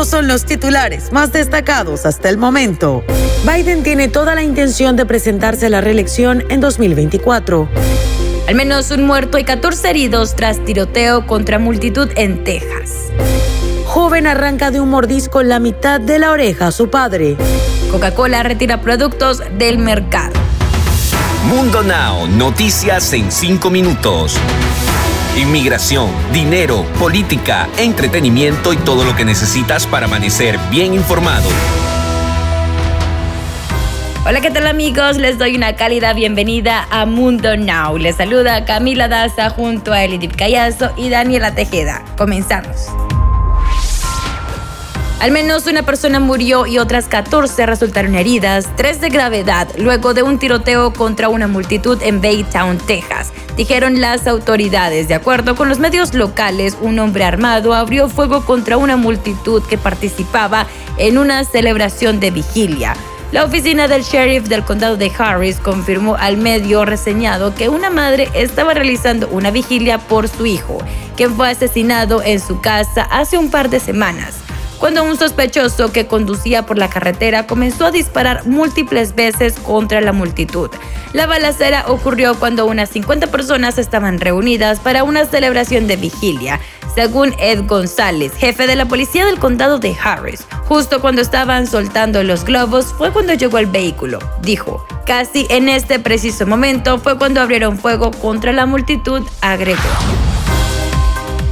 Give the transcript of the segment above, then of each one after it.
Estos son los titulares más destacados hasta el momento. Biden tiene toda la intención de presentarse a la reelección en 2024. Al menos un muerto y 14 heridos tras tiroteo contra multitud en Texas. Joven arranca de un mordisco la mitad de la oreja a su padre. Coca-Cola retira productos del mercado. Mundo Now, noticias en 5 minutos. Inmigración, dinero, política, entretenimiento y todo lo que necesitas para amanecer bien informado. Hola, ¿qué tal amigos? Les doy una cálida bienvenida a Mundo Now. Les saluda Camila Daza junto a Elidip Callazo y Daniela Tejeda. Comenzamos. Al menos una persona murió y otras 14 resultaron heridas, tres de gravedad, luego de un tiroteo contra una multitud en Baytown, Texas, dijeron las autoridades. De acuerdo con los medios locales, un hombre armado abrió fuego contra una multitud que participaba en una celebración de vigilia. La oficina del sheriff del condado de Harris confirmó al medio reseñado que una madre estaba realizando una vigilia por su hijo, quien fue asesinado en su casa hace un par de semanas cuando un sospechoso que conducía por la carretera comenzó a disparar múltiples veces contra la multitud. La balacera ocurrió cuando unas 50 personas estaban reunidas para una celebración de vigilia, según Ed González, jefe de la policía del condado de Harris. Justo cuando estaban soltando los globos fue cuando llegó el vehículo, dijo. Casi en este preciso momento fue cuando abrieron fuego contra la multitud, agregó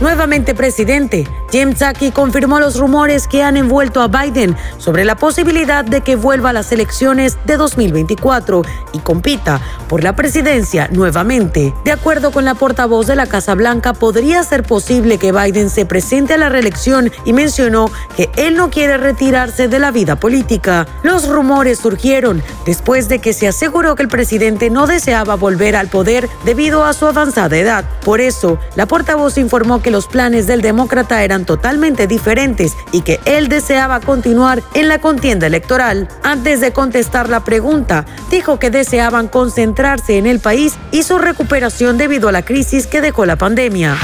nuevamente presidente. Jim Psaki confirmó los rumores que han envuelto a Biden sobre la posibilidad de que vuelva a las elecciones de 2024 y compita por la presidencia nuevamente. De acuerdo con la portavoz de la Casa Blanca, podría ser posible que Biden se presente a la reelección y mencionó que él no quiere retirarse de la vida política. Los rumores surgieron después de que se aseguró que el presidente no deseaba volver al poder debido a su avanzada edad. Por eso, la portavoz informó que los planes del demócrata eran totalmente diferentes y que él deseaba continuar en la contienda electoral. Antes de contestar la pregunta, dijo que deseaban concentrarse en el país y su recuperación debido a la crisis que dejó la pandemia.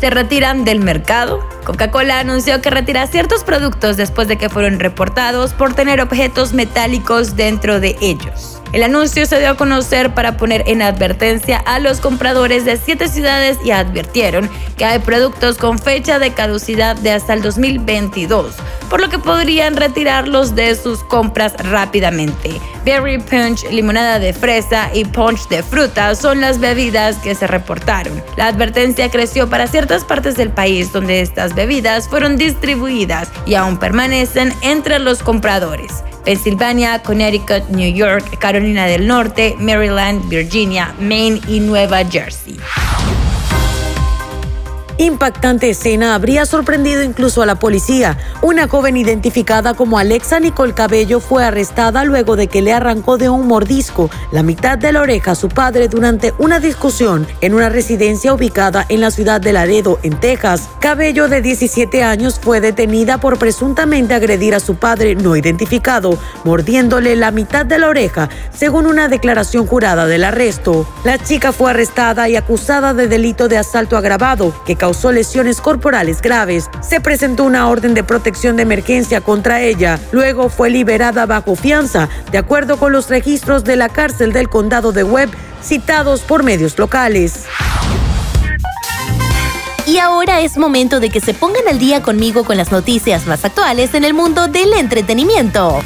Se retiran del mercado. Coca-Cola anunció que retira ciertos productos después de que fueron reportados por tener objetos metálicos dentro de ellos. El anuncio se dio a conocer para poner en advertencia a los compradores de siete ciudades y advirtieron que hay productos con fecha de caducidad de hasta el 2022, por lo que podrían retirarlos de sus compras rápidamente. Berry Punch, limonada de fresa y punch de fruta son las bebidas que se reportaron. La advertencia creció para ciertas partes del país donde estas bebidas fueron distribuidas y aún permanecen entre los compradores. Pensilvania, Connecticut, New York, Carolina del Norte, Maryland, Virginia, Maine y Nueva Jersey. Impactante escena habría sorprendido incluso a la policía. Una joven identificada como Alexa Nicole Cabello fue arrestada luego de que le arrancó de un mordisco la mitad de la oreja a su padre durante una discusión en una residencia ubicada en la ciudad de Laredo, en Texas. Cabello, de 17 años, fue detenida por presuntamente agredir a su padre no identificado, mordiéndole la mitad de la oreja, según una declaración jurada del arresto. La chica fue arrestada y acusada de delito de asalto agravado, que causó lesiones corporales graves. Se presentó una orden de protección de emergencia contra ella. Luego fue liberada bajo fianza, de acuerdo con los registros de la cárcel del condado de Webb citados por medios locales. Y ahora es momento de que se pongan al día conmigo con las noticias más actuales en el mundo del entretenimiento.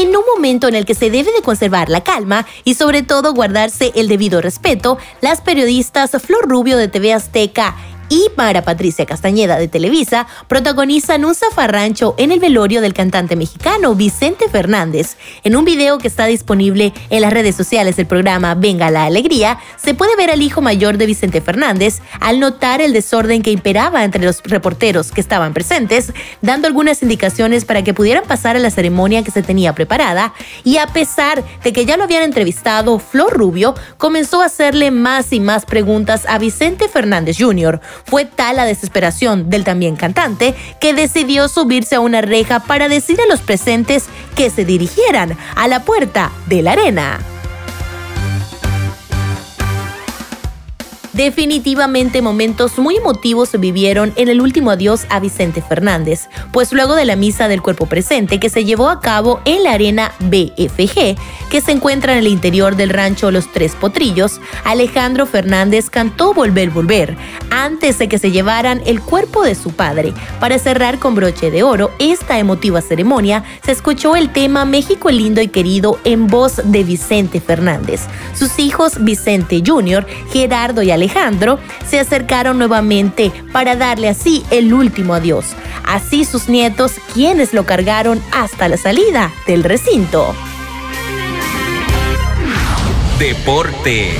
En un momento en el que se debe de conservar la calma y sobre todo guardarse el debido respeto, las periodistas Flor Rubio de TV Azteca y para Patricia Castañeda de Televisa protagonizan un zafarrancho en el velorio del cantante mexicano Vicente Fernández. En un video que está disponible en las redes sociales del programa Venga la Alegría, se puede ver al hijo mayor de Vicente Fernández al notar el desorden que imperaba entre los reporteros que estaban presentes, dando algunas indicaciones para que pudieran pasar a la ceremonia que se tenía preparada y a pesar de que ya lo habían entrevistado, Flor Rubio comenzó a hacerle más y más preguntas a Vicente Fernández Jr., fue tal la desesperación del también cantante que decidió subirse a una reja para decir a los presentes que se dirigieran a la puerta de la arena. Definitivamente momentos muy emotivos se vivieron en el último adiós a Vicente Fernández, pues luego de la misa del cuerpo presente que se llevó a cabo en la arena BFG, que se encuentra en el interior del rancho Los Tres Potrillos, Alejandro Fernández cantó Volver, Volver, antes de que se llevaran el cuerpo de su padre. Para cerrar con broche de oro esta emotiva ceremonia, se escuchó el tema México lindo y querido en voz de Vicente Fernández. Sus hijos Vicente Jr., Gerardo y Alejandro se acercaron nuevamente para darle así el último adiós. Así sus nietos, quienes lo cargaron hasta la salida del recinto. Deportes.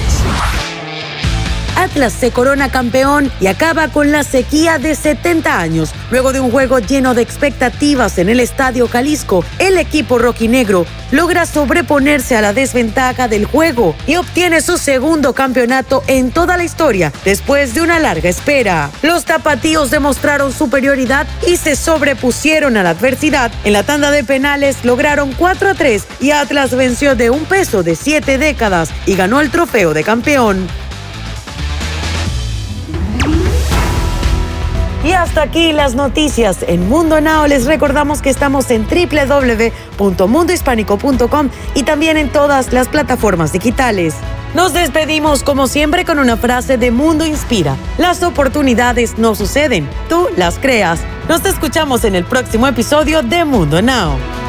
Atlas se corona campeón y acaba con la sequía de 70 años. Luego de un juego lleno de expectativas en el Estadio Jalisco, el equipo rojinegro logra sobreponerse a la desventaja del juego y obtiene su segundo campeonato en toda la historia después de una larga espera. Los tapatíos demostraron superioridad y se sobrepusieron a la adversidad. En la tanda de penales lograron 4 a 3 y Atlas venció de un peso de 7 décadas y ganó el trofeo de campeón. Y hasta aquí las noticias en Mundo Now. Les recordamos que estamos en www.mundohispánico.com y también en todas las plataformas digitales. Nos despedimos como siempre con una frase de Mundo Inspira. Las oportunidades no suceden, tú las creas. Nos escuchamos en el próximo episodio de Mundo Now.